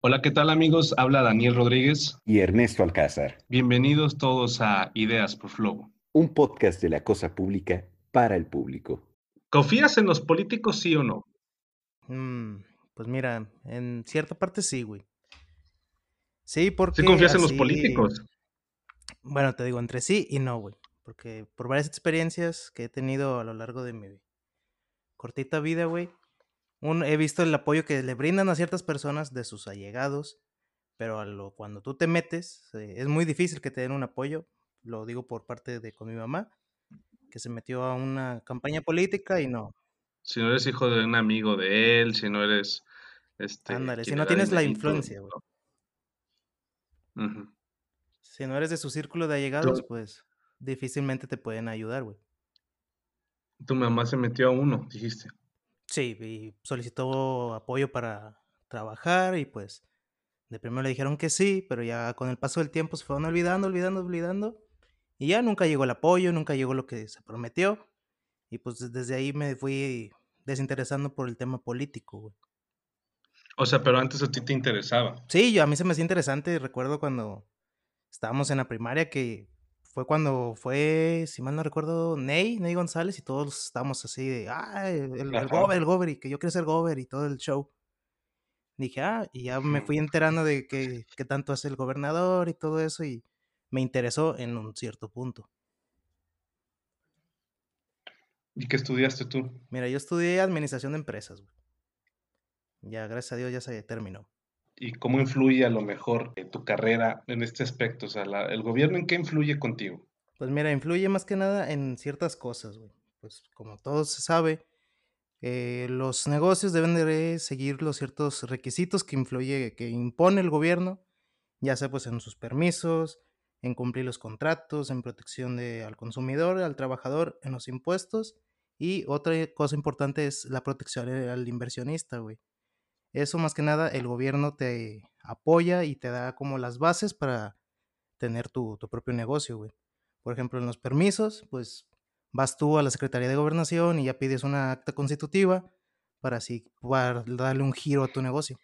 Hola, ¿qué tal amigos? Habla Daniel Rodríguez y Ernesto Alcázar. Bienvenidos todos a Ideas por Flow. Un podcast de la cosa pública para el público. ¿Confías en los políticos, sí o no? Mm, pues mira, en cierta parte sí, güey. Sí, porque... ¿Sí confías en los políticos? Bueno, te digo, entre sí y no, güey. Porque por varias experiencias que he tenido a lo largo de mi cortita vida, güey, he visto el apoyo que le brindan a ciertas personas de sus allegados, pero a lo, cuando tú te metes, eh, es muy difícil que te den un apoyo, lo digo por parte de con mi mamá, que se metió a una campaña política y no. Si no eres hijo de un amigo de él, si no eres... Este, Ándale, si no tienes la influencia, güey. Si no eres de su círculo de allegados, pues difícilmente te pueden ayudar, güey. Tu mamá se metió a uno, dijiste. Sí, y solicitó apoyo para trabajar y pues de primero le dijeron que sí, pero ya con el paso del tiempo se fueron olvidando, olvidando, olvidando. Y ya nunca llegó el apoyo, nunca llegó lo que se prometió. Y pues desde ahí me fui desinteresando por el tema político, güey. O sea, pero antes a ti te interesaba. Sí, yo, a mí se me hacía interesante. Recuerdo cuando estábamos en la primaria que fue cuando fue, si mal no recuerdo, Ney, Ney González, y todos estábamos así de, ah, el, el gober, el gober, y que yo quiero ser gober y todo el show. Dije, ah, y ya me fui enterando de qué tanto hace el gobernador y todo eso, y me interesó en un cierto punto. ¿Y qué estudiaste tú? Mira, yo estudié administración de empresas, güey. Ya, gracias a Dios, ya se terminó y cómo influye a lo mejor tu carrera en este aspecto? O sea, ¿el gobierno en qué influye contigo? Pues mira, influye más que nada en ciertas cosas, güey. Pues como todo se sabe, eh, los negocios deben de seguir los ciertos requisitos que influye, que impone el gobierno, ya sea pues en sus permisos, en cumplir los contratos, en protección de, al consumidor, al trabajador, en los impuestos. Y otra cosa importante es la protección al inversionista, güey. Eso más que nada el gobierno te apoya y te da como las bases para tener tu, propio negocio, güey. Por ejemplo, en los permisos, pues vas tú a la Secretaría de Gobernación y ya pides una acta constitutiva para así darle un giro a tu negocio.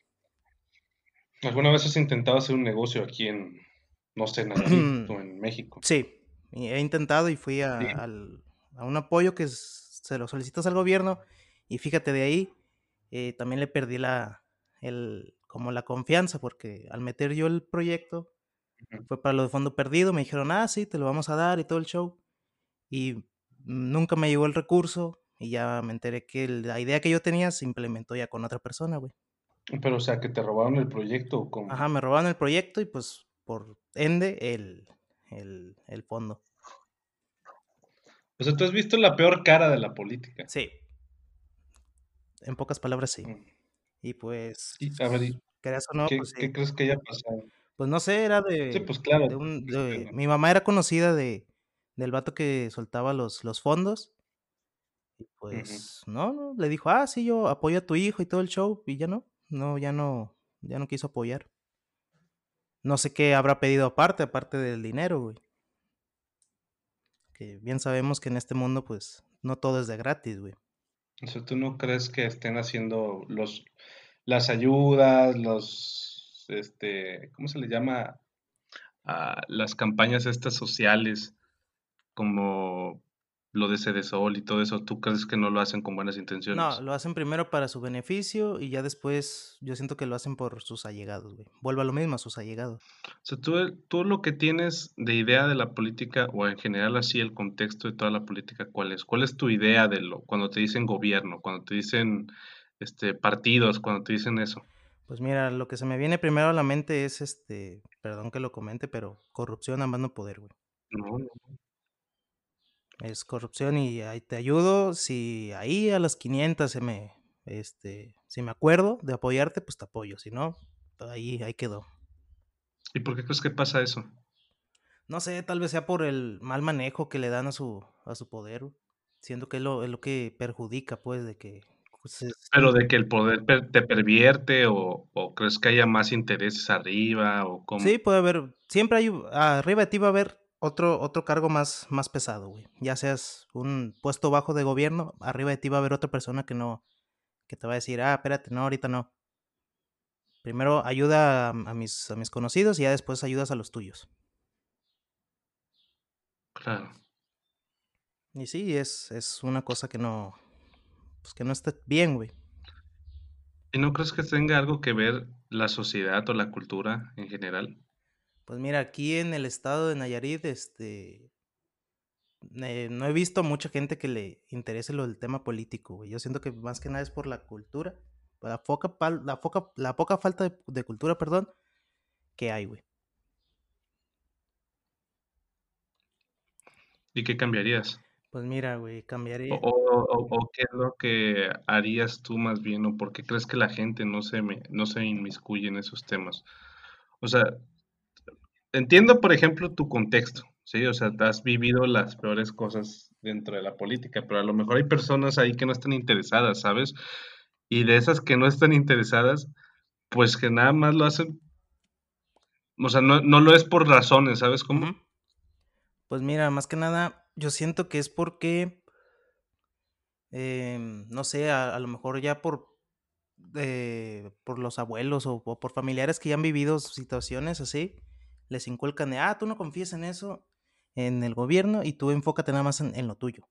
¿Alguna vez has intentado hacer un negocio aquí en, no sé, en, en México? Sí, he intentado y fui a, a un apoyo que se lo solicitas al gobierno y fíjate de ahí eh, también le perdí la, el, como la confianza, porque al meter yo el proyecto, fue para lo de fondo perdido, me dijeron, ah, sí, te lo vamos a dar y todo el show. Y nunca me llegó el recurso y ya me enteré que la idea que yo tenía se implementó ya con otra persona, güey. Pero, o sea, que te robaron el proyecto. Ajá, me robaron el proyecto y pues por ende el, el, el fondo. O sea, tú has visto la peor cara de la política. Sí, en pocas palabras, sí. Mm. Y pues, a ver, no, ¿qué, pues crees que haya pasado? Pues no sé, era de, sí, pues claro. mi mamá era conocida de, del vato que soltaba los, los fondos. Y pues, no, no, le dijo, ah, sí, yo apoyo a tu hijo y todo el show, y ya no, no, ya no, ya no quiso apoyar. No sé qué habrá pedido aparte, aparte del dinero, güey. Que bien sabemos que en este mundo, pues, no todo es de gratis, güey. O sea, ¿tú no crees que estén haciendo los, las ayudas, los, este, ¿cómo se le llama? a las campañas estas sociales, como lo de Cedesol y todo eso, ¿tú crees que no lo hacen con buenas intenciones? No, lo hacen primero para su beneficio y ya después yo siento que lo hacen por sus allegados, güey. Vuelvo a lo mismo, a sus allegados. O sea, tú, tú lo que tienes de idea de la política o en general así el contexto de toda la política, ¿cuál es? ¿Cuál es tu idea de lo cuando te dicen gobierno, cuando te dicen este partidos, cuando te dicen eso? Pues mira, lo que se me viene primero a la mente es este, perdón que lo comente, pero corrupción a no poder, güey. No, no. Es corrupción y ahí te ayudo. Si ahí a las 500 se me, este, si me acuerdo de apoyarte, pues te apoyo. Si no, ahí, ahí quedó. ¿Y por qué crees que pasa eso? No sé, tal vez sea por el mal manejo que le dan a su, a su poder. Siento que es lo, es lo que perjudica, pues, de que... Pues, Pero de que el poder te pervierte o, o, crees que haya más intereses arriba o cómo. Sí, puede haber, siempre hay, arriba de ti va a haber otro, otro cargo más, más pesado, güey. Ya seas un puesto bajo de gobierno, arriba de ti va a haber otra persona que no, que te va a decir, ah, espérate, no, ahorita no. Primero ayuda a, a mis, a mis conocidos y ya después ayudas a los tuyos. Claro. Y sí, es, es una cosa que no, pues que no está bien, güey. ¿Y no crees que tenga algo que ver la sociedad o la cultura en general? Pues mira, aquí en el estado de Nayarit, este, eh, no he visto mucha gente que le interese lo del tema político, güey. Yo siento que más que nada es por la cultura, la poca, la poca, la poca falta de, de cultura, perdón, que hay, güey. ¿Y qué cambiarías? Pues mira, güey, cambiaría. o- o- o qué es lo que harías tú más bien, o por qué crees que la gente no se me, no se inmiscuye en esos temas? O sea, entiendo, por ejemplo, tu contexto, ¿sí? O sea, has vivido las peores cosas dentro de la política, pero a lo mejor hay personas ahí que no están interesadas, ¿sabes? Y de esas que no están interesadas, pues que nada más lo hacen, o sea, no, no lo es por razones, ¿sabes cómo? Pues mira, más que nada, yo siento que es porque, em, no sé, a, a lo mejor ya por, eh, por los abuelos o, o por familiares que ya han vivido situaciones así, les inculcan de, ah, tú no confíes en eso, en el gobierno y tú enfócate nada más en, en lo tuyo.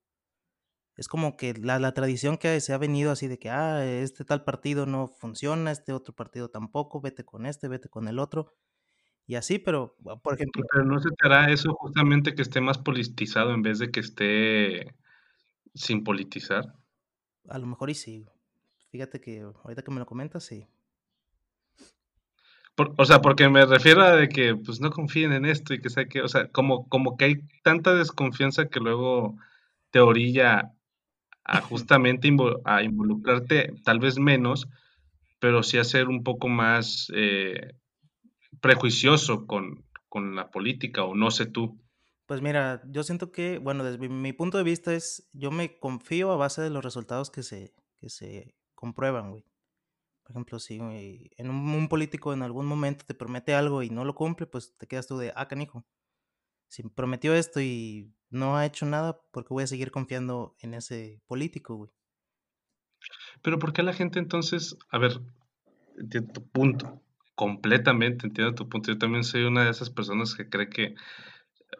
Es como que la, la tradición que se ha venido así de que, ah, este tal partido no funciona, este otro partido tampoco, vete con este, vete con el otro. Y así, pero, ah, por ejemplo, Pero no se te hará eso justamente que esté más politizado en vez de que esté sin politizar. a lo mejor y sí. Fíjate que ahorita que me lo comentas, sí. Por- o sea, porque me refiero a de que pues no confíen en esto y que sea que, o sea, como, como que hay tanta desconfianza que luego te orilla a justamente a involucrarte tal vez menos, pero sí a ser un poco más eh, prejuicioso con, con la política, o no sé tú. Pues mira, yo siento que, bueno, desde mi, mi punto de vista es, yo me confío a base de los resultados que se, que se comprueban, güey. Por ejemplo, si güey, en un, un político en algún momento te promete algo y no lo cumple, pues te quedas tú de, ah, canijo. Si prometió esto y no ha hecho nada, ¿por qué voy a seguir confiando en ese político, güey? Pero ¿por qué la gente entonces, a ver, entiendo tu punto, completamente entiendo tu punto. Yo también soy una de esas personas que cree que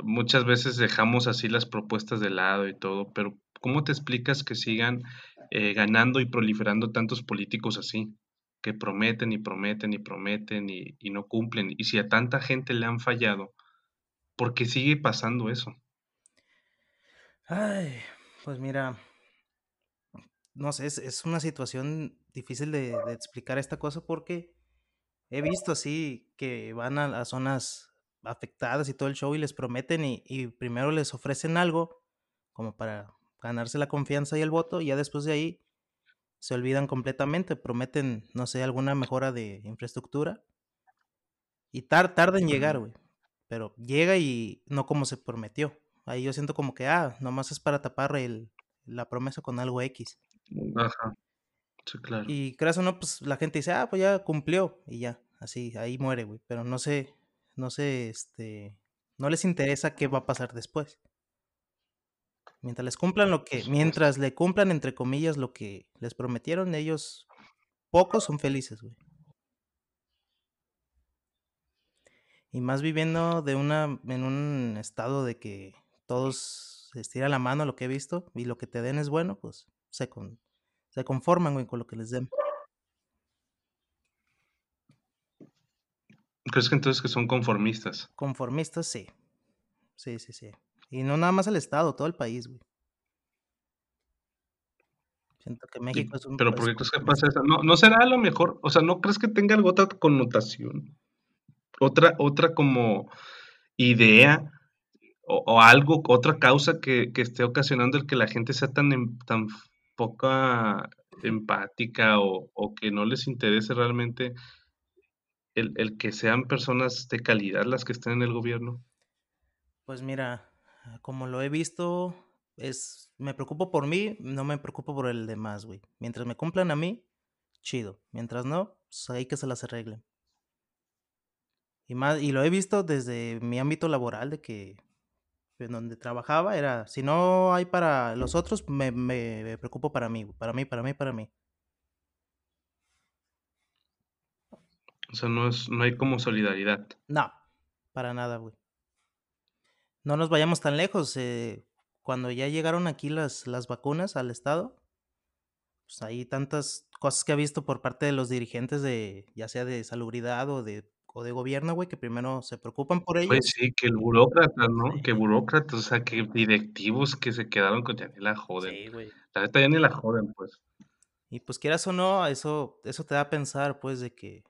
muchas veces dejamos así las propuestas de lado y todo, pero ¿cómo te explicas que sigan eh, ganando y proliferando tantos políticos así? Que prometen y prometen y prometen y, no cumplen. Y si a tanta gente le han fallado, ¿por qué sigue pasando eso? Ay, pues mira, no sé, es, es una situación difícil de, explicar esta cosa porque he visto así que van a, a zonas afectadas y todo el show y les prometen y, y primero les ofrecen algo como para ganarse la confianza y el voto y ya después de ahí se olvidan completamente, prometen, no sé, alguna mejora de infraestructura y tar, tarda en llegar, güey, pero llega y no como se prometió. Ahí yo siento como que, ah, nomás es para tapar el, la promesa con algo X. Ajá, sí, claro. Y creas o no, pues la gente dice, ah, pues ya cumplió y ya, así, ahí muere, güey. Pero no sé, no sé, este, no les interesa qué va a pasar después. Mientras les cumplan lo que, mientras le cumplan entre comillas lo que les prometieron, ellos pocos son felices, güey. Y más viviendo de una, en un estado de que todos se estira la mano lo que he visto y lo que te den es bueno, pues se, con, se conforman, güey, con lo que les den. ¿Crees que entonces que son conformistas? Conformistas, sí. Sí, sí, sí. Y no nada más el estado, todo el país, güey. Siento que México es un pero ¿por qué crees que pasa eso? No, no será a lo mejor, o sea, ¿no crees que tenga alguna otra connotación? Otra, otra como idea o, o algo, otra causa que, que esté ocasionando el que la gente sea tan, em- tan poca empática o, o que no les interese realmente el, el que sean personas de calidad las que estén en el gobierno. Pues mira, como lo he visto, es, me preocupo por mí, no me preocupo por el demás, güey. Mientras me cumplan a mí, chido. Mientras no, pues hay que se las arreglen. Y, más, y lo he visto desde mi ámbito laboral, de que en donde trabajaba era, si no hay para los otros, me, me, preocupo para mí, para mí, para mí, para mí. O sea, no, es, no hay como solidaridad. No, para nada, güey. No nos vayamos tan lejos. eh, cuando ya llegaron aquí las, las vacunas al estado, pues hay tantas cosas que ha visto por parte de los dirigentes de, ya sea de salubridad o de, o de gobierno, güey, que primero se preocupan por ellos. Pues sí, que el burócrata, ¿no? Que burócratas, o sea, que directivos que se quedaron con ya ni la joden. Sí, güey. La neta ya ni la joden, pues. Y pues quieras o no, eso, eso te da a pensar, pues, de que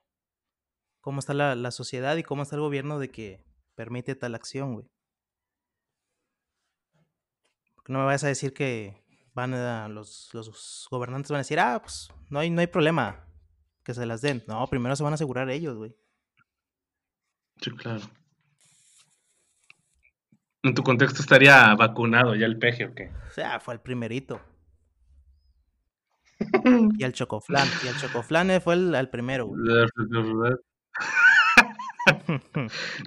cómo está la, la sociedad y cómo está el gobierno de que permite tal acción, güey. No me vayas a decir que van a los, los gobernantes van a decir, ah, pues no hay, no hay problema que se las den. No, primero se van a asegurar ellos, güey. Sí, claro. En tu contexto estaría vacunado ya el peje o qué? O sea, fue el primerito. Y el chocoflan. Y el chocoflan fue el, el primero, güey.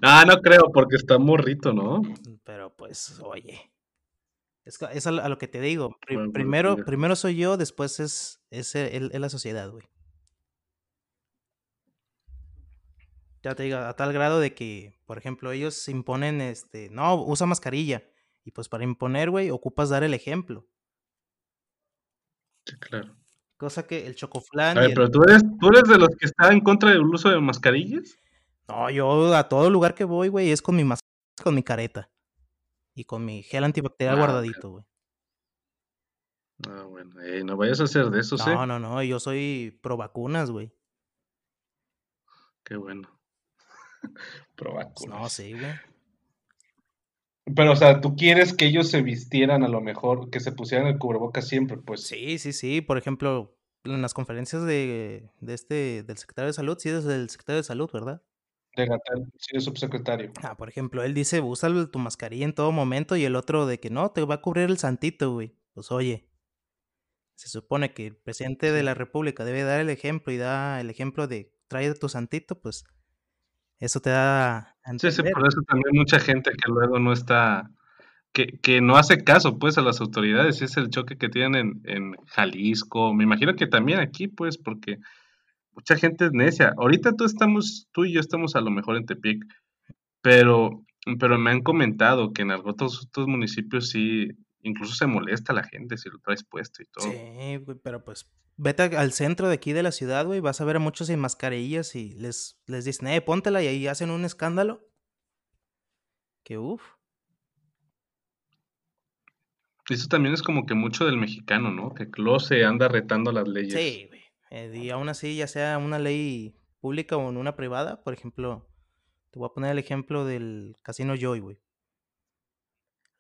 Ah, no creo, porque está morrito, ¿no? Pero pues, oye. Es, a, lo- a que te digo. bueno, primero, primero soy yo, después es, es, el- es la sociedad, güey. Ya te digo, a tal grado de que, por ejemplo, ellos imponen, este, no, usa mascarilla. Y pues para imponer, güey, ocupas dar el ejemplo. Sí, claro. Cosa que el A chocoflan y ver, el- pero tú eres, tú eres de los que está en contra del uso de mascarillas. No, yo a todo lugar que voy, güey, es con mi mas con mi careta. Y con mi gel antibacterial Ah, guardadito, güey. Ah, bueno, eh, no vayas a hacer de eso, ¿sí? No, no, no, yo soy pro vacunas, güey. Qué bueno. Pro Pues vacunas. no, sí, güey. Pero, o sea, tú quieres que ellos se vistieran a lo mejor, que se pusieran el cubrebocas siempre, pues. Sí, sí, sí. Por ejemplo, en las conferencias de, de este, del secretario de salud, sí, desde el secretario de salud, ¿verdad? De Gatel, sí, de subsecretario. Ah, por ejemplo, él dice, usa tu mascarilla en todo momento y el otro de que no, te va a cubrir el santito, güey. Pues oye, se supone que el presidente de la república debe dar el ejemplo y da el ejemplo de trae tu santito, pues eso te da Sí, sí, por eso también mucha gente que luego no está, que, que no hace caso, pues, a las autoridades. Es el choque que tienen en, en Jalisco. Me imagino que también aquí, pues, porque mucha gente es necia. Ahorita tú estamos, tú y yo estamos a lo mejor en Tepic, pero, pero me han comentado que en otros, otros municipios sí, incluso se molesta la gente si lo traes puesto y todo. Sí, güey, pero pues vete a- al centro de aquí de la ciudad, güey, vas a ver a muchos sin mascarillas y les, les dicen, eh, póntela y ahí hacen un escándalo. Que uff. Eso también es como que mucho del mexicano, ¿no? Que luego se anda retando las leyes. Sí, güey. Eh, y aún así, ya sea una ley pública o en una privada, por ejemplo, te voy a poner el ejemplo del Casino Joy, güey.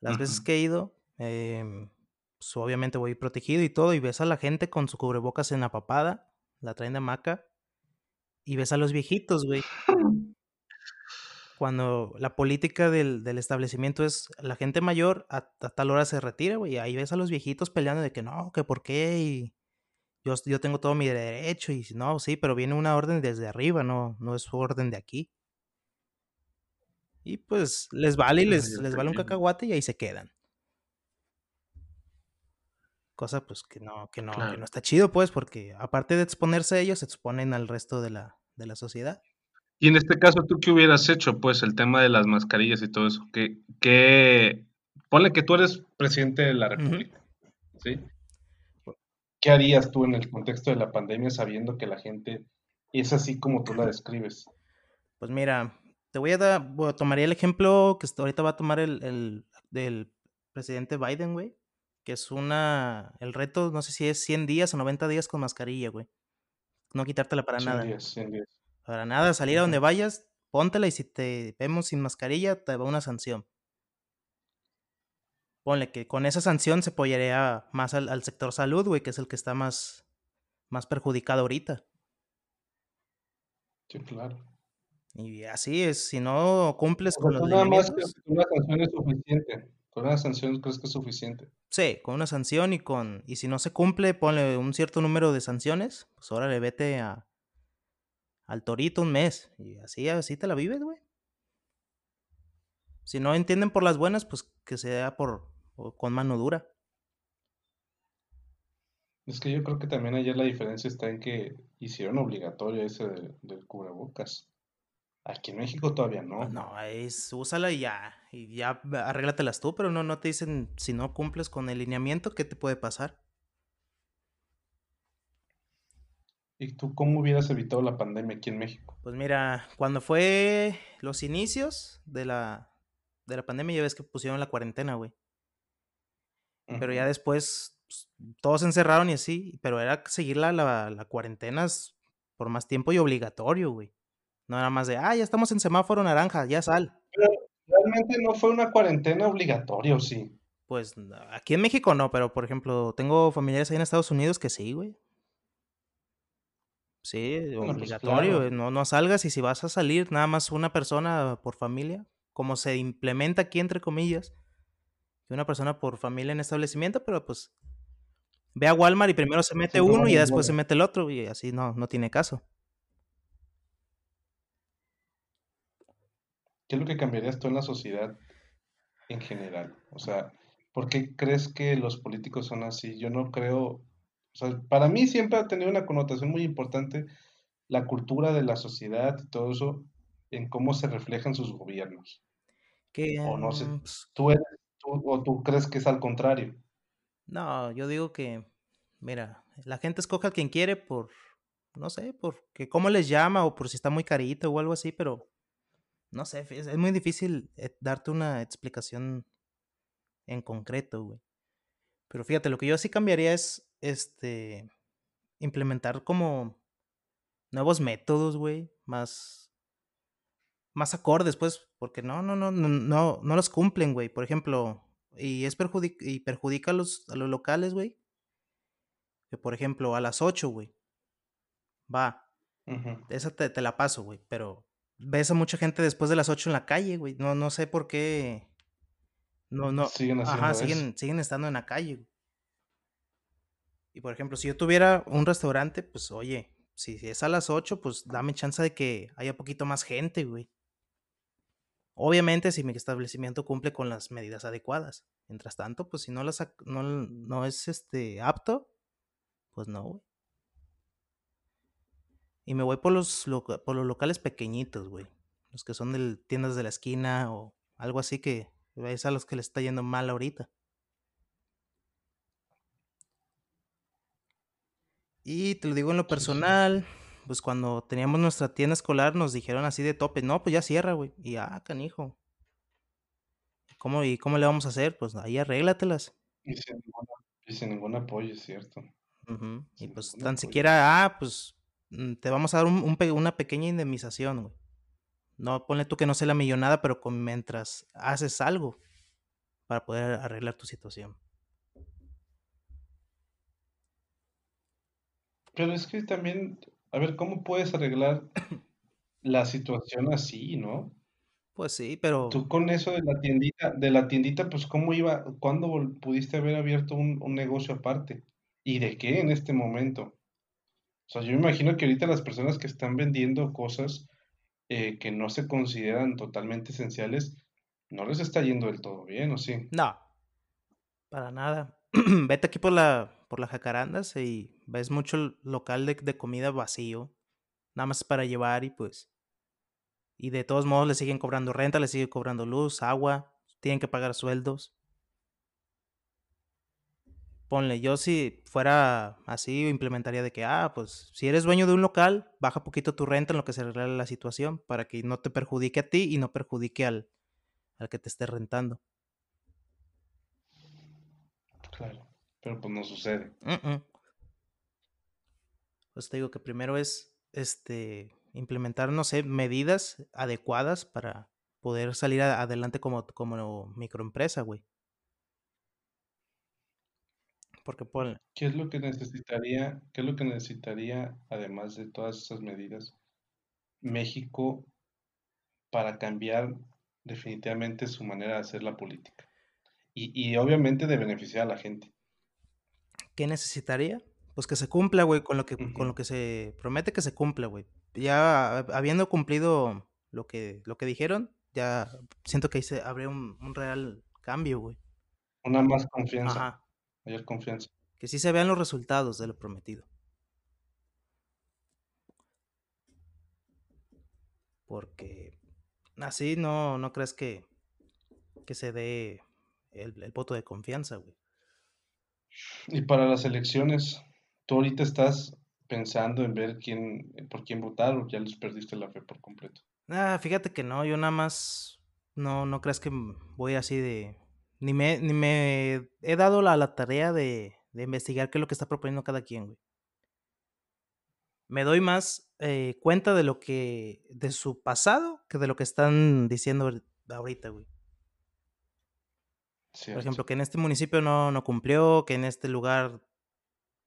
Las veces que he ido, pues obviamente voy protegido y todo, y ves a la gente con su cubrebocas en la papada, la traen de hamaca, y ves a los viejitos, güey. Cuando la política del, del establecimiento es la gente mayor a, a tal hora se retira, güey, y ahí ves a los viejitos peleando de que no, que por qué, y yo, yo tengo todo mi derecho, y no, sí, pero viene una orden desde arriba, no, no es orden de aquí. Y pues les vale y les, les vale un cacahuate y ahí se quedan. Cosa pues que no, que no, que no está chido, pues, porque aparte de exponerse a ellos, se exponen al resto de la, de la sociedad. Y en este caso, ¿tú qué hubieras hecho? Pues el tema de las mascarillas y todo eso. ¿Qué, qué... Ponle que tú eres presidente de la. República, ¿sí? ¿Qué harías tú en el contexto de la pandemia sabiendo que la gente es así como tú la describes? Pues mira, te voy a dar, bueno, tomaría el ejemplo que ahorita va a tomar el, el del presidente Biden, güey, que es una, el reto, no sé si es 100 días o 90 días con mascarilla, güey. No quitártela para 100 nada. días, 100 días. Para nada, salir a donde vayas, póntela y si te vemos sin mascarilla, te va una sanción. Ponle que con esa sanción se apoyaría más al, al sector salud, güey, que es el que está más, más perjudicado ahorita. Sí, claro. Y así es, si no cumples O con los nada más que una sanción es suficiente. Con una sanción crees que es suficiente. sí, con una sanción y con, y si no se cumple, ponle un cierto número de sanciones, pues órale, vete a, al torito un mes. Y así, así te la vives, güey. Si no entienden por las buenas, pues que sea por o con mano dura. Es que yo creo que también ayer la diferencia está en que hicieron obligatorio ese del, del cubrebocas. Aquí en México todavía no. Pues no, es úsala y ya, y ya arréglatelas tú, pero no, no te dicen si no cumples con el lineamiento, ¿qué te puede pasar? ¿Y tú cómo hubieras evitado la pandemia aquí en México? Pues mira, cuando fue los inicios de la, de la pandemia, ya ves que pusieron la cuarentena, güey. Pero ya después pues, todos se encerraron y así, pero era seguir la, la, la por más tiempo y obligatorio, güey. No era más de, ah, ya estamos en semáforo naranja, ya sal. Pero realmente no fue una cuarentena obligatoria, ¿o sí? Pues aquí en México no, pero por ejemplo, tengo familiares ahí en Estados Unidos que sí, güey. Sí, Bueno, pues obligatorio, claro. güey, no, no salgas y si vas a salir, nada más una persona por familia, como se implementa aquí entre comillas, que una persona por familia en establecimiento, pero pues ve a Walmart y primero se mete uno y después se mete el otro y así no, no tiene caso. ¿Qué es lo que cambiarías tú en la sociedad en general? O sea, ¿por qué crees que los políticos son así? Yo no creo, o sea, para mí siempre ha tenido una connotación muy importante la cultura de la sociedad y todo eso en cómo se reflejan sus gobiernos. Que, O no sé, mm, pues, tú eres, tú, o tú crees que es al contrario. no, yo digo que, mira, la gente escoge a quien quiere por, no sé, por que cómo les llama o por si está muy carito o algo así, pero no sé, es, es muy difícil eh, darte una explicación en concreto, güey. Pero fíjate, lo que yo sí cambiaría es, este, implementar como nuevos métodos, güey, más, más acordes, pues, porque no, no, no, no, no, no los cumplen, güey. Por ejemplo, y es perjudic y perjudica a los, a los locales, güey, que por ejemplo, a las 8, güey, va, esa te, te la paso, güey, pero ves a mucha gente después de las 8 en la calle, güey. No, no sé por qué, no, no, Siguen ajá, eso. siguen, siguen estando en la calle, güey. Y por ejemplo, si yo tuviera un restaurante, pues oye, si es a las 8, pues dame chance de que haya poquito más gente, güey. Obviamente, si mi establecimiento cumple con las medidas adecuadas. Mientras tanto, pues si no las no, no es este apto, pues no, güey. Y me voy por los, por los locales pequeñitos, güey. Los que son de tiendas de la esquina o algo así que es a los que les está yendo mal ahorita. Y te lo digo en lo personal, pues cuando teníamos nuestra tienda escolar nos dijeron así de tope, no, pues ya cierra, güey. Y ah, canijo. ¿Cómo, ¿Y cómo le vamos a hacer? Pues ahí arréglatelas. Y sin ninguna- y sin ningún apoyo, es cierto. Y pues tan apoyo. siquiera, ah, pues mm, te vamos a dar un- un pe- una pequeña indemnización, güey. No, ponle tú que no sea la millonada, pero con, mientras haces algo para poder arreglar tu situación. Pero es que también, a ver, ¿cómo puedes arreglar la situación así, no? Pues sí, pero Tú con eso de la tiendita, de la tiendita, pues ¿cómo iba? ¿Cuándo pudiste haber abierto un, un negocio aparte? ¿Y de qué en este momento? O sea, yo me imagino que ahorita las personas que están vendiendo cosas eh, que no se consideran totalmente esenciales, no les está yendo del todo bien, ¿o sí? no, para nada. Vete aquí por la, por la Jacarandas y ves mucho el local de, de comida vacío. Nada más para llevar y pues. Y de todos modos le siguen cobrando renta, le siguen cobrando luz, agua, tienen que pagar sueldos. Ponle, yo si fuera así, implementaría de que, ah, pues si eres dueño de un local, baja poquito tu renta en lo que se arregla la situación para que no te perjudique a ti y no perjudique al, al que te esté rentando. Claro, pero pues no sucede. Pues te digo que primero es este implementar, no sé, medidas adecuadas para poder salir adelante como, como microempresa, güey. Porque ponle, ¿Qué es lo que necesitaría, qué es lo que necesitaría, además de todas esas medidas, México para cambiar definitivamente su manera de hacer la política? Y, y obviamente de beneficiar a la gente. ¿qué necesitaría? Pues que se cumpla, güey, con lo que, con lo que se promete que se cumpla, güey. Ya hab- habiendo cumplido lo que, lo que dijeron, ya siento que ahí se habría un, un real cambio, güey. Una más confianza, Ajá. mayor confianza. que sí se vean los resultados de lo prometido. Porque así no, no crees que, que se dé el, el voto de confianza, güey. Y para las elecciones, tú ahorita estás pensando en ver quién, por quién votar o ya les perdiste la fe por completo. Ah, fíjate que no, yo nada más no, no crees que voy así de. Ni me, ni me he dado la, la tarea de, de investigar qué es lo que está proponiendo cada quien, güey. Me doy más eh, cuenta de lo que. de su pasado que de lo que están diciendo ahorita, güey. Por ejemplo, que en este municipio no, no cumplió, que en este lugar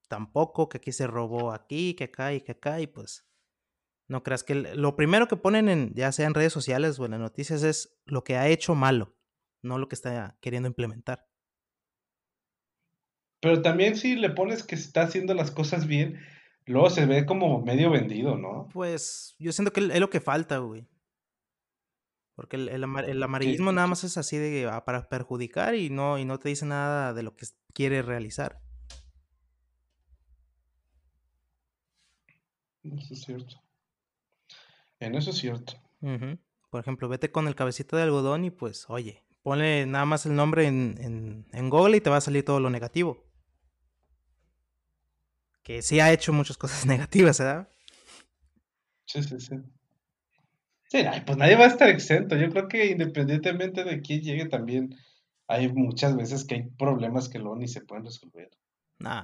tampoco, que aquí se robó aquí, que acá y que acá, y pues no creas que lo primero que ponen en, ya sea en redes sociales o en las noticias, es lo que ha hecho malo, no lo que está queriendo implementar. Pero también si le pones que está haciendo las cosas bien, luego se ve como medio vendido, ¿no? Pues yo siento que es lo que falta, güey. Porque el, el amar- el amarillismo nada más es así de ah, para perjudicar y no, y no te dice nada de lo que quiere realizar. eso es cierto. En eso es cierto. Por ejemplo, vete con el cabecita de algodón y pues, oye, ponle nada más el nombre en, en, en Google y te va a salir todo lo negativo. Que sí ha hecho muchas cosas negativas, ¿verdad? Sí, sí, sí. Sí, pues nadie va a estar exento. Yo creo que independientemente de quién llegue también, hay muchas veces que hay problemas que luego ni se pueden resolver. Nah.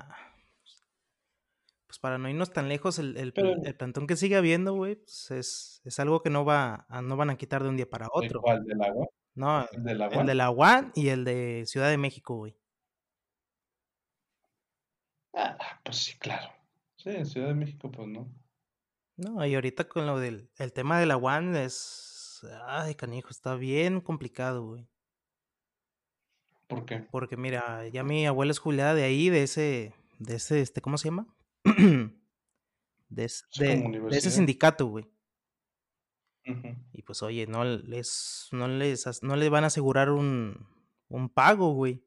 Pues para no irnos tan lejos, el, el, Pero, el plantón que sigue habiendo, güey, pues es, es algo que no va a, no van a quitar de un día para ¿de otro. cuál? ¿Del agua? No, ¿El del el agua? de la UAN y el de Ciudad de México, güey. Ah, pues sí, claro. Sí, en Ciudad de México, pues no. No, y ahorita con lo del el tema de la UAN es... Ay, canijo, está bien complicado, güey. ¿Por qué? Porque mira, ya mi abuela es jubilada de ahí, de ese, de ese, este, ¿cómo se llama? de, es- de, de ese sindicato, güey. Y pues, oye, no les, no les, no le van a asegurar un, un pago, güey.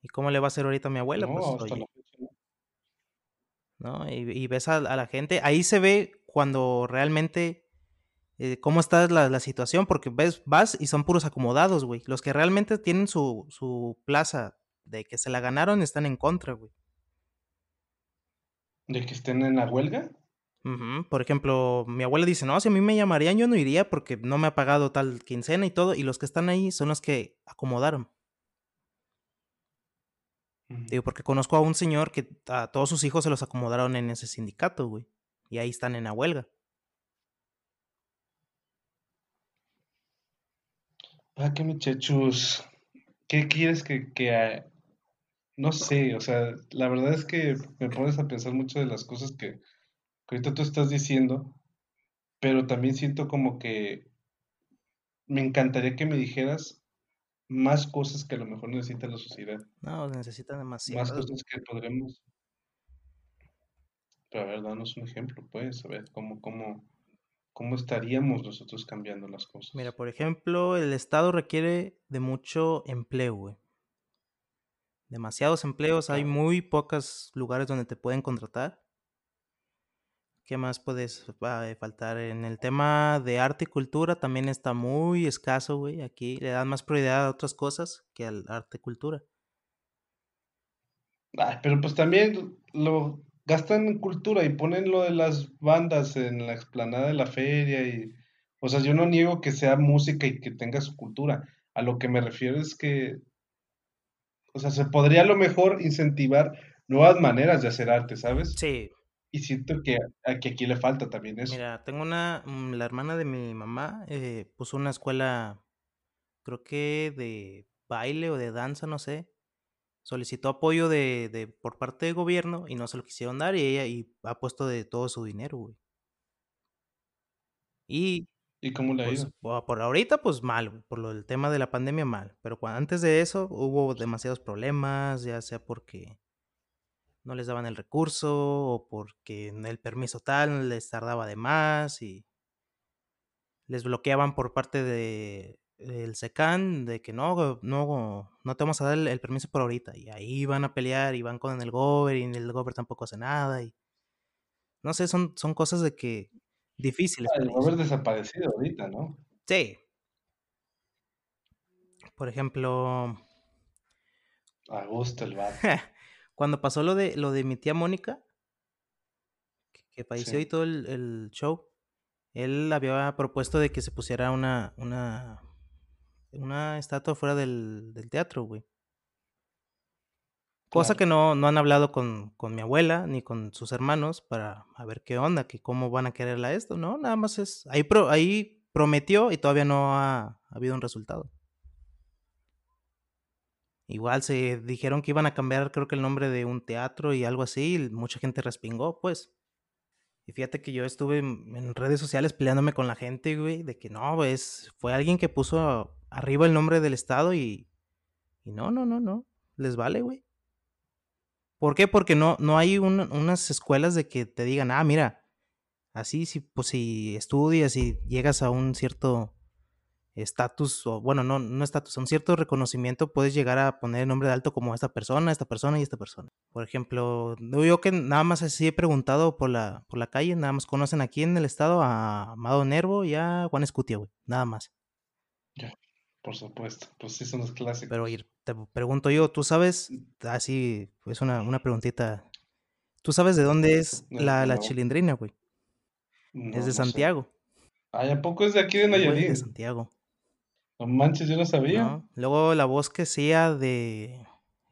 ¿Y cómo le va a hacer ahorita a mi abuela? No, Pues, hasta oye, la no. Y, y ves a, a la gente, ahí se ve cuando realmente eh, cómo está la, la situación, porque ves, vas y son puros acomodados, güey. Los que realmente tienen su, su plaza de que se la ganaron están en contra, güey. ¿De que estén en la huelga? Por ejemplo, mi abuela dice, no, si a mí me llamarían yo no iría porque no me ha pagado tal quincena y todo, y los que están ahí son los que acomodaron. Digo, porque conozco a un señor que a todos sus hijos se los acomodaron en ese sindicato, güey. Y ahí están en la huelga. Ah, qué muchachos. ¿Qué quieres que, que, no sé, o sea, la verdad es que me pones a pensar mucho de las cosas que, que ahorita tú estás diciendo, pero también siento como que me encantaría que me dijeras más cosas que a lo mejor necesita la sociedad, No, necesitan más demasiado. güey. cosas que podremos, pero a ver, danos un ejemplo, pues, a ver, cómo, cómo, cómo estaríamos nosotros cambiando las Mira, cosas. por ejemplo, el Estado requiere de mucho empleo, güey. Demasiados empleos, hay muy pocos lugares donde te pueden contratar. ¿Qué más puedes eh, faltar? En el tema de arte y cultura también está muy escaso, güey. Aquí le dan más prioridad a otras cosas que al arte y cultura. Ay, pero pues también lo gastan en cultura y ponen lo de las bandas en la explanada de la feria y, o sea, yo no niego que sea música y que tenga su cultura. A lo que me refiero es que, o sea, se podría a lo mejor incentivar nuevas maneras de hacer arte, ¿sabes? Sí, Y siento que, a que aquí le falta también eso. mira, tengo una, mm, la hermana de mi mamá eh, puso una escuela, creo que de baile o de danza, no sé. Solicitó apoyo de, de por parte del gobierno y no se lo quisieron dar y ella y ha puesto de todo su dinero, güey. Y ¿Y cómo le ha pues ido? por ahorita pues mal, por lo del tema de la pandemia mal, pero antes de eso hubo demasiados problemas, ya sea porque no les daban el recurso o porque el permiso tal les tardaba de más y les bloqueaban por parte de el SECAN de que no, no, no te vamos a dar el, permiso por ahorita. Y ahí van a pelear y van con el gober y el gober tampoco hace nada. Y no sé, son, son cosas de que difíciles. Ah, el gober desaparecido ahorita, ¿no? Sí. Por ejemplo. A gusto el vato. Cuando pasó lo de lo de mi tía Mónica, que, falleció y todo el, el show, él había propuesto de que se pusiera una, una, una estatua fuera del, del teatro, güey. Cosa que no, no han hablado con, con, mi abuela ni con sus hermanos para a ver qué onda, que cómo van a quererla esto, ¿no? Nada más es. Ahí, pro, ahí prometió y todavía no ha, habido un resultado. Igual se dijeron que iban a cambiar, creo que el nombre de un teatro y algo así, y mucha gente respingó, pues. Y fíjate que yo estuve en redes sociales peleándome con la gente, güey, de que no, pues fue alguien que puso arriba el nombre del estado y, y no, no, no, no, les vale, güey. ¿Por qué? Porque no, no hay unas escuelas de que te digan, ah, mira, así, si, pues si estudias y llegas a un cierto estatus, o bueno, no, no estatus, un cierto reconocimiento, puedes llegar a poner el nombre de alto como esta persona, esta persona y esta persona. Por ejemplo, yo que nada más así he preguntado por la, por la calle, nada más conocen aquí en el estado a Amado Nervo y a Juan Escutia, güey, nada más. Ya, por supuesto, pues sí son los clásicos. Pero te pregunto yo, ¿tú sabes? Así, ah, es una, una preguntita. ¿Tú sabes de dónde es la, la chilindrina, güey? es de Santiago. Ay, ¿a poco es de aquí de Nayarit? de Santiago. No manches, yo no sabía. Luego la voz que hacía de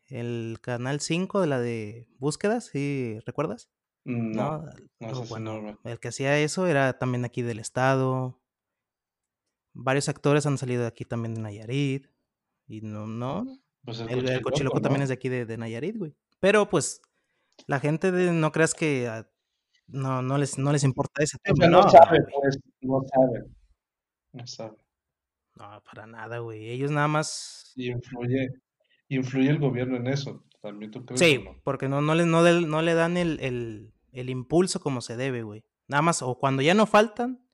el canal 5 de la de búsquedas, ¿sí recuerdas? No, no, bueno, el que hacía eso era también aquí del estado. Varios actores han salido de aquí también de Nayarit. Y no, no. Pues el, el, cochiloco también es de aquí de, Nayarit, güey. Pero pues, la gente de, no creas que ah, no, no les, no les importa ese tema. No, sabe, pues, no sabe. No sabe. No, para nada, güey. Ellos nada más. Y influye, influye el gobierno en eso. También tú crees. Sí, porque no, no, le, no, no le dan el, el, el, impulso como se debe, güey. Nada más, o cuando ya no faltan,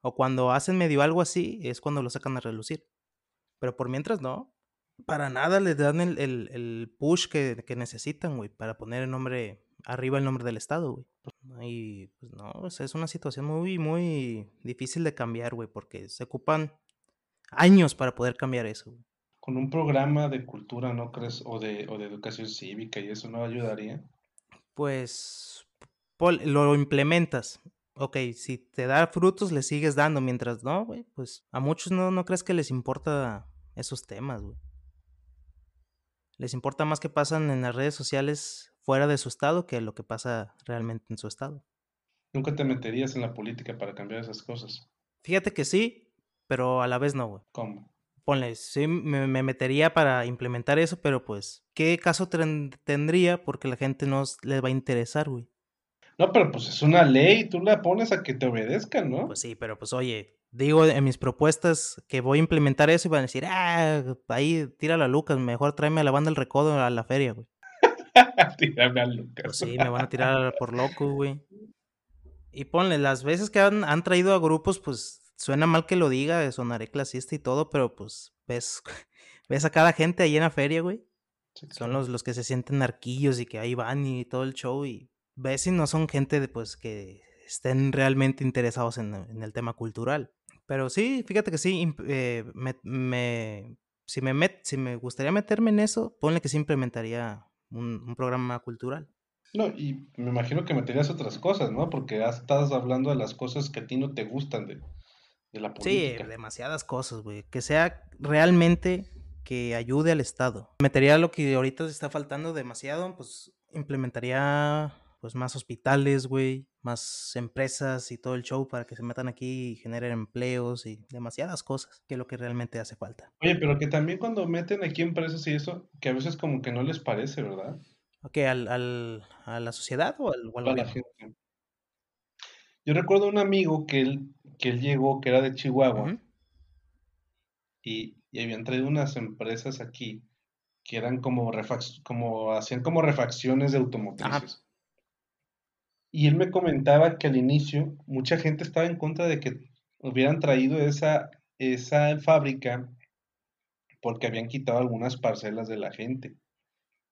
o cuando hacen medio algo así, es cuando lo sacan a relucir. Pero por mientras no. Para nada les dan el, el, el push que, que necesitan, güey, para poner el nombre, arriba el nombre del Estado, güey. Y pues no, es una situación muy, muy difícil de cambiar, güey, porque se ocupan años para poder cambiar eso. Con un programa de cultura, ¿no crees? O de, o de educación cívica y eso no ayudaría. Pues lo implementas. Ok, si te da frutos, le sigues dando. Mientras no, güey, pues a muchos no, no crees que les importa esos temas, güey. Les importa más que pasan en las redes sociales fuera de su estado que lo que pasa realmente en su estado. ¿Nunca te meterías en la política para cambiar esas cosas? Fíjate que sí, pero a la vez no, güey. ¿Cómo? Ponle, sí me, metería para implementar eso, pero pues, ¿qué caso tendría? Porque la gente no le va a interesar, güey. No, pero pues es una ley, tú la pones a que te obedezcan, ¿no? Pues sí, pero pues oye, digo en mis propuestas que voy a implementar eso y van a decir, ah, ahí tírala a Lucas, mejor tráeme a la banda del recodo a la feria, güey. Tírame a Lucas. Pues sí, me van a tirar por loco, güey. Y ponle, las veces que han, han traído a grupos, pues suena mal que lo diga, sonaré clasista y todo, pero pues ves, ves a cada gente ahí en la feria, güey. son los, los que se sienten arquillos y que ahí van y todo el show y ves si no son gente de, pues que estén realmente interesados en, el tema cultural. Pero sí, fíjate que sí, eh, me, si, me met, si me gustaría meterme en eso, ponle que sí implementaría un, un programa cultural. No, y me imagino que meterías otras cosas, ¿no? Porque estás hablando de las cosas que a ti no te gustan de, Sí, demasiadas cosas, güey. Que sea realmente que ayude al Estado. Metería lo que ahorita está faltando demasiado, pues implementaría pues más hospitales, güey, más empresas y todo el show para que se metan aquí y generen empleos y demasiadas cosas, que es lo que realmente hace falta. Oye, pero que también cuando meten aquí empresas y eso, que a veces como que no les parece, ¿verdad? Ok, ¿al, al a la sociedad o al, o la gente? Yo recuerdo un amigo que él, que él llegó, que era de Chihuahua, y, habían traído unas empresas aquí que eran como, como hacían como refacciones de automotrices. Y él me comentaba que al inicio mucha gente estaba en contra de que hubieran traído esa, esa fábrica porque habían quitado algunas parcelas de la gente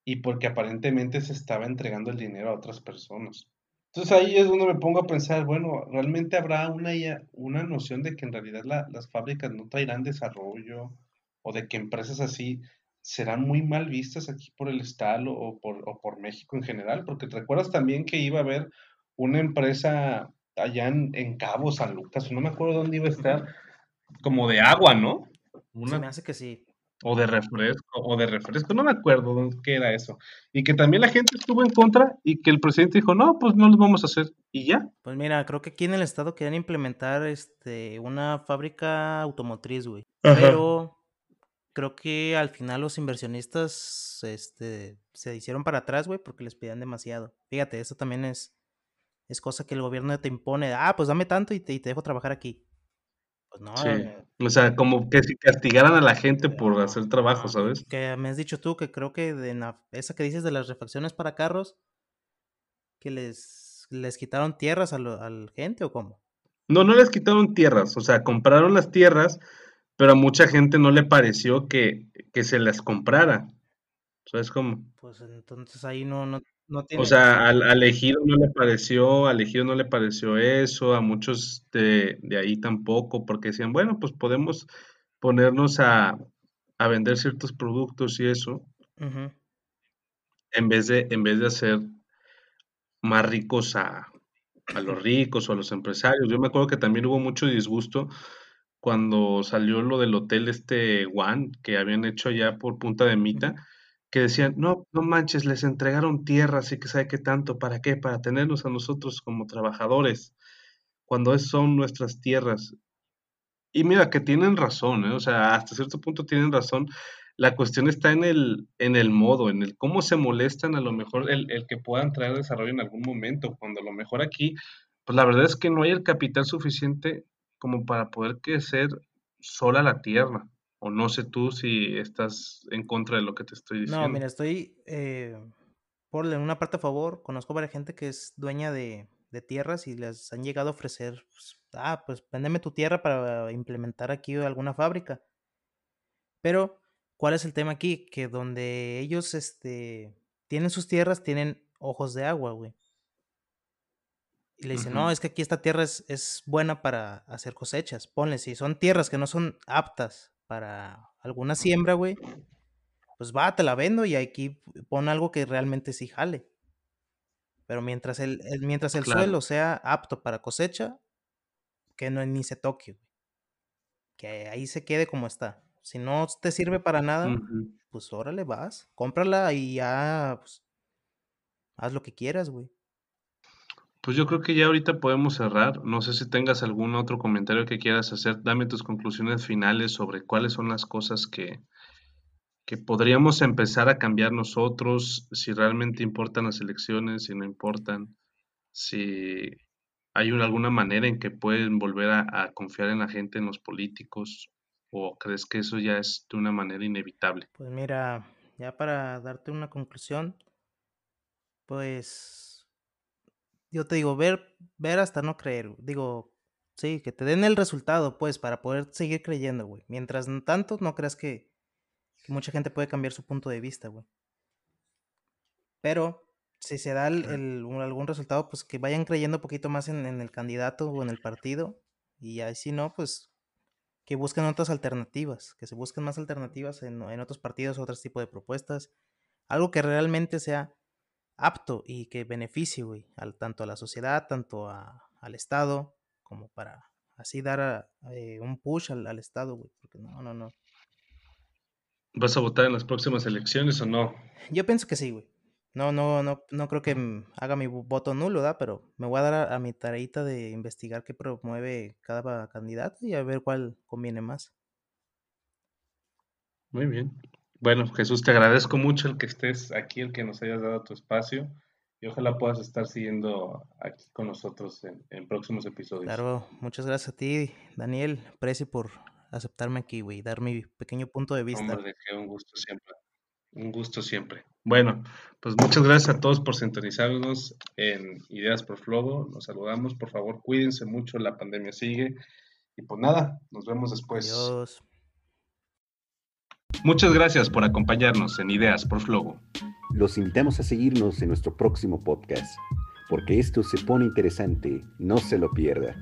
y porque aparentemente se estaba entregando el dinero a otras personas. Entonces ahí es donde me pongo a pensar, bueno, realmente habrá una, una noción de que en realidad las fábricas no traerán desarrollo o de que empresas así serán muy mal vistas aquí por el Estado o por, o por México en general, porque te recuerdas también que iba a haber una empresa allá en, en Cabo San Lucas, no me acuerdo dónde iba a estar, como de agua, ¿no? Se me hace que sí. O de refresco, o de refresco, no me acuerdo qué era eso. Y que también la gente estuvo en contra y que el presidente dijo, no, pues no lo vamos a hacer. Y ya. Pues mira, creo que aquí en el estado querían implementar este una fábrica automotriz, güey. Pero creo que al final los inversionistas este, se hicieron para atrás, güey, porque les pedían demasiado. Fíjate, eso también es, es cosa que el gobierno te impone. Ah, pues dame tanto y te, y te dejo trabajar aquí. Pues no. Sí. Eh, o sea, como que si castigaran a la gente por hacer trabajo, ¿sabes? Que me has dicho tú que creo que de esa que dices de las refacciones para carros, que les, les quitaron tierras a, la gente o cómo? No, no les quitaron tierras, o sea, compraron las tierras, pero a mucha gente no le pareció que, que se las comprara. ¿Sabes cómo? Pues entonces ahí no, no, o sea, al, al, ejido no le pareció, al ejido no le pareció eso, a muchos de, ahí tampoco, porque decían, bueno, pues podemos ponernos a, vender ciertos productos y eso, en, vez de, en vez de hacer más ricos a, a los ricos o a los empresarios. Yo me acuerdo que también hubo mucho disgusto cuando salió lo del hotel este One que habían hecho allá por Punta de Mita que decían, no, no manches, les entregaron tierras y que sabe qué tanto, ¿para qué? Para tenernos a nosotros como trabajadores, cuando son nuestras tierras. Y mira, que tienen razón, ¿eh? o sea, hasta cierto punto tienen razón. La cuestión está en el, en el modo, en el cómo se molestan a lo mejor el, el que puedan traer desarrollo en algún momento, cuando a lo mejor aquí, pues la verdad es que no hay el capital suficiente como para poder crecer sola la tierra. O no sé tú si estás en contra de lo que te estoy diciendo. No, mira, estoy eh, por en una parte a favor. Conozco a varias gente que es dueña de, tierras y les han llegado a ofrecer, pues, ah, pues véndeme tu tierra para implementar aquí alguna fábrica. Pero, ¿cuál es el tema aquí? Que donde ellos este, tienen sus tierras, tienen ojos de agua, güey. Y le dicen, no, es que aquí esta tierra es, es, buena para hacer cosechas. Ponle, si son tierras que no son aptas para alguna siembra, güey, pues va, te la vendo y aquí pon algo que realmente sí jale. Pero mientras el, mientras el suelo sea apto para cosecha, que no ni se toque, güey. Que ahí se quede como está. Si no te sirve para nada, pues órale, vas, cómprala y ya, pues, haz lo que quieras, güey. Pues yo creo que ya ahorita podemos cerrar. No sé si tengas algún otro comentario que quieras hacer. Dame tus conclusiones finales sobre cuáles son las cosas que, que podríamos empezar a cambiar nosotros, si realmente importan las elecciones, si no importan, si hay alguna manera en que pueden volver a, confiar en la gente, en los políticos, o crees que eso ya es de una manera inevitable. Pues mira, ya para darte una conclusión, pues yo te digo, ver, ver hasta no creer. Digo, sí, que te den el resultado, pues, para poder seguir creyendo, güey. Mientras tanto, no creas que, mucha gente puede cambiar su punto de vista, güey. Pero si se da algún resultado, pues que vayan creyendo un poquito más en, el candidato o en el partido. Y ahí si no, pues que busquen otras alternativas, que se busquen más alternativas en, en otros partidos, otros tipos de propuestas. Algo que realmente sea apto y que beneficie, güey, al, tanto a la sociedad, tanto al Estado, como para así dar eh, un push al, al Estado, güey, porque no, no, no. ¿Vas a votar en las próximas elecciones o no? Yo pienso que sí, güey. No, no, no, no creo que haga mi voto nulo, ¿da? Pero me voy a dar a, mi tareita de investigar qué promueve cada candidato y a ver cuál conviene más. Muy bien. Bueno, Jesús, te agradezco mucho el que estés aquí, el que nos hayas dado tu espacio y ojalá puedas estar siguiendo aquí con nosotros en, próximos episodios. Claro, muchas gracias a ti, Daniel. Aprecio por aceptarme aquí, güey, dar mi pequeño punto de vista. Hombre, un gusto siempre. Un gusto siempre. Bueno, pues muchas gracias a todos por sintonizarnos en Ideas por Flogo. Nos saludamos. Por favor, cuídense mucho. La pandemia sigue. Y pues nada, nos vemos después. Adiós. Muchas gracias por acompañarnos en Ideas por Flogo. Los invitamos a seguirnos en nuestro próximo podcast, porque esto se pone interesante, no se lo pierda.